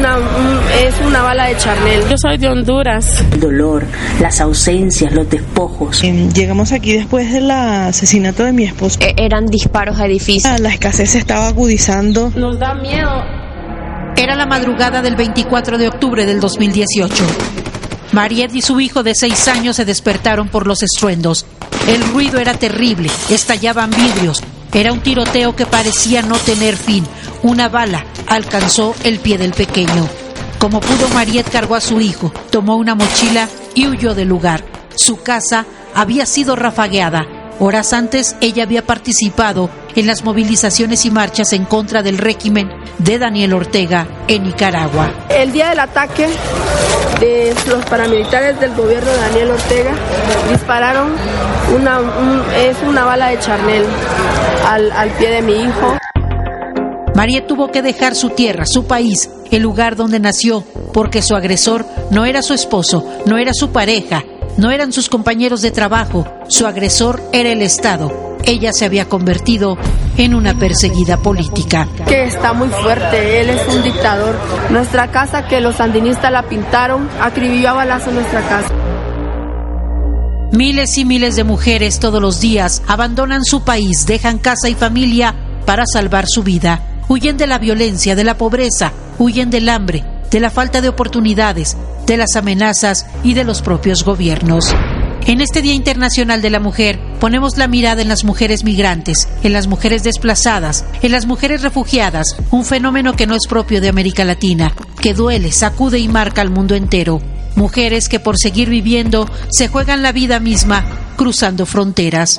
una, es una bala de charnel. Yo soy de Honduras. El dolor, las ausencias, los despojos. Em, llegamos aquí después del asesinato de mi esposo. E eran disparos a edificios. La escasez se estaba agudizando. Nos da miedo. Era la madrugada del 24 de octubre del 2018. Mariette y su hijo de seis años se despertaron por los estruendos. El ruido era terrible, estallaban vidrios. Era un tiroteo que parecía no tener fin. Una bala alcanzó el pie del pequeño. Como pudo, Mariette cargó a su hijo, tomó una mochila y huyó del lugar. Su casa había sido rafagueada. Horas antes, ella había participado en las movilizaciones y marchas en contra del régimen de Daniel Ortega en Nicaragua. El día del ataque de los paramilitares del gobierno de Daniel Ortega dispararon una, es una bala de charnel al, al pie de mi hijo. María tuvo que dejar su tierra, su país, el lugar donde nació, porque su agresor no era su esposo, no era su pareja, no eran sus compañeros de trabajo, su agresor era el Estado. Ella se había convertido en una perseguida política. Que está muy fuerte, él es un dictador. Nuestra casa que los sandinistas la pintaron, acribilló a balazo nuestra casa. Miles y miles de mujeres todos los días abandonan su país, dejan casa y familia para salvar su vida. Huyen de la violencia, de la pobreza, huyen del hambre, de la falta de oportunidades, de las amenazas y de los propios gobiernos. En este Día Internacional de la Mujer ponemos la mirada en las mujeres migrantes, en las mujeres desplazadas, en las mujeres refugiadas, un fenómeno que no es propio de América Latina, que duele, sacude y marca al mundo entero. Mujeres que por seguir viviendo se juegan la vida misma cruzando fronteras.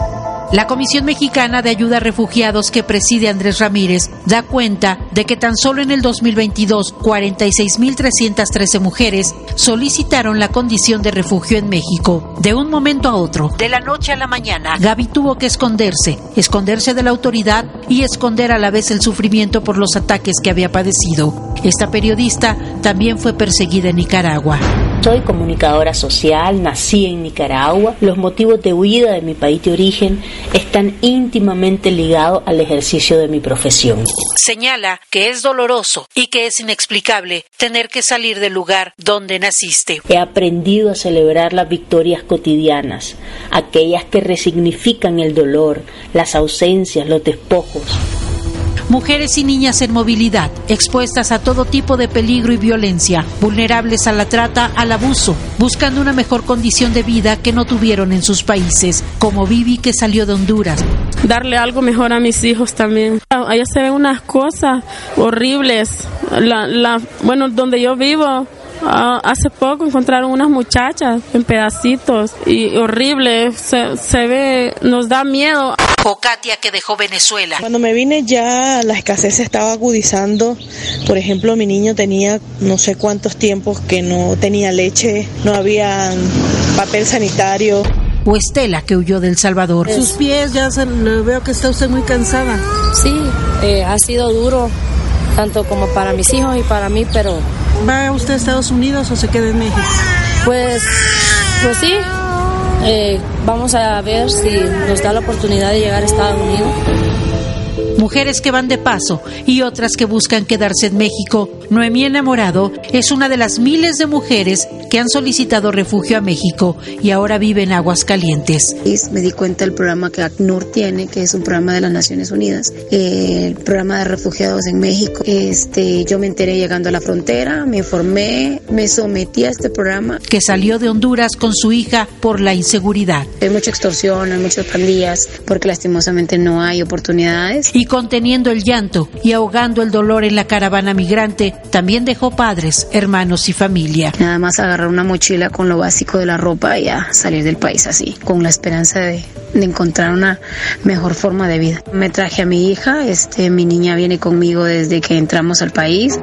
La Comisión Mexicana de Ayuda a Refugiados que preside Andrés Ramírez da cuenta de que tan solo en el 2022 46.313 mujeres solicitaron la condición de refugio en México. De un momento a otro, de la noche a la mañana, Gaby tuvo que esconderse, esconderse de la autoridad y esconder a la vez el sufrimiento por los ataques que había padecido. Esta periodista también fue perseguida en Nicaragua. Soy comunicadora social, nací en Nicaragua. Los motivos de huida de mi país de origen están íntimamente ligados al ejercicio de mi profesión. Señala que es doloroso y que es inexplicable tener que salir del lugar donde naciste. He aprendido a celebrar las victorias cotidianas, aquellas que resignifican el dolor, las ausencias, los despojos mujeres y niñas en movilidad, expuestas a todo tipo de peligro y violencia, vulnerables a la trata, al abuso, buscando una mejor condición de vida que no tuvieron en sus países, como Vivi que salió de Honduras. Darle algo mejor a mis hijos también. Allá se ven unas cosas horribles. Bueno, donde yo vivo, Uh, hace poco encontraron unas muchachas en pedacitos y horrible, se ve, nos da miedo o Katia que dejó Venezuela. Cuando me vine ya la escasez se estaba agudizando. Por ejemplo, mi niño tenía no sé cuántos tiempos que no tenía leche, no había papel sanitario. O Estela que huyó del Salvador. Sus pies ya se, veo que está usted muy cansada. Sí, eh, ha sido duro tanto como para mis hijos y para mí, pero... ¿Va usted a Estados Unidos o se queda en México? Pues, pues sí, eh, vamos a ver si nos da la oportunidad de llegar a Estados Unidos mujeres que van de paso y otras que buscan quedarse en México. Noemí Enamorado es una de las miles de mujeres que han solicitado refugio a México y ahora vive en Aguascalientes. Me di cuenta del programa que ACNUR tiene, que es un programa de las Naciones Unidas, el programa de refugiados en México. Este, yo me enteré llegando a la frontera, me informé, me sometí a este programa. Que salió de Honduras con su hija por la inseguridad. Hay mucha extorsión, hay muchas pandillas, porque lastimosamente no hay oportunidades. Y conteniendo el llanto y ahogando el dolor en la caravana migrante, también dejó padres, hermanos y familia. Nada más agarrar una mochila con lo básico de la ropa y a salir del país así, con la esperanza de, encontrar una mejor forma de vida. Me traje a mi hija, este, mi niña viene conmigo desde que entramos al país.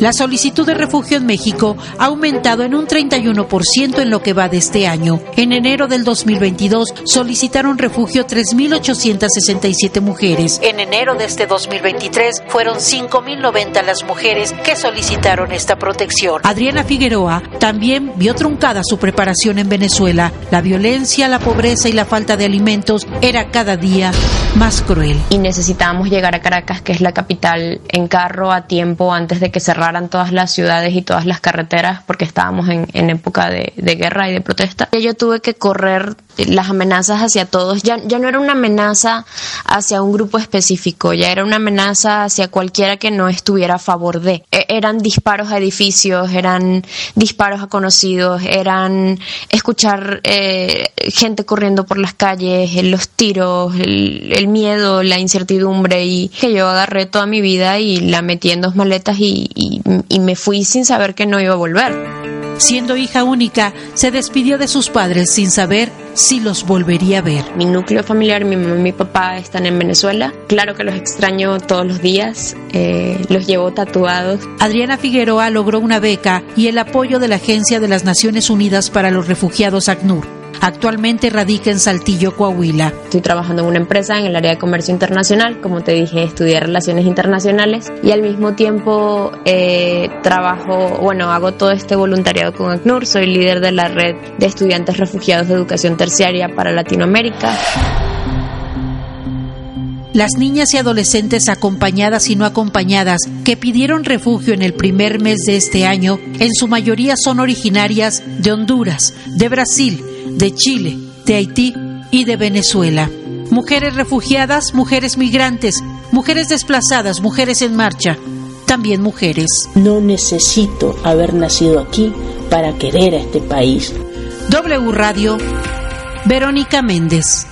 La solicitud de refugio en México ha aumentado en un 31% en lo que va de este año. En enero del 2022 solicitaron refugio 3.867 mujeres. En enero de este 2023 fueron 5.090 las mujeres que solicitaron esta protección. Adriana Figueroa también vio truncada su preparación en Venezuela. La violencia, la pobreza y la falta de alimentos era cada día más cruel. Y necesitábamos llegar a Caracas, que es la capital, en carro a tiempo antes de que cerraran todas las ciudades y todas las carreteras, porque estábamos en, época de, guerra y de protesta. Yo tuve que correr las amenazas hacia todos. Ya, ya no era una amenaza hacia un grupo específico, ya era una amenaza hacia cualquiera que no estuviera a favor de. E, eran disparos a edificios, eran disparos a conocidos, eran escuchar eh, gente corriendo por las calles, los tiros, el el miedo, la incertidumbre y que yo agarré toda mi vida y la metí en dos maletas y, y, me fui sin saber que no iba a volver. Siendo hija única, se despidió de sus padres sin saber si los volvería a ver. Mi núcleo familiar, mi mamá y mi papá están en Venezuela. Claro que los extraño todos los días, eh, los llevo tatuados. Adriana Figueroa logró una beca y el apoyo de la Agencia de las Naciones Unidas para los Refugiados ACNUR Actualmente radica en Saltillo, Coahuila. Estoy trabajando en una empresa en el área de comercio internacional, como te dije, estudié relaciones internacionales y al mismo tiempo eh, trabajo, bueno, hago todo este voluntariado con ACNUR, soy líder de la red de estudiantes refugiados de educación terciaria para Latinoamérica. Las niñas y adolescentes acompañadas y no acompañadas que pidieron refugio en el primer mes de este año, en su mayoría son originarias de Honduras, de Brasil, de Chile, de Haití y de Venezuela. Mujeres refugiadas, mujeres migrantes, mujeres desplazadas, mujeres en marcha, también mujeres. No necesito haber nacido aquí para querer a este país. W Radio, Verónica Méndez.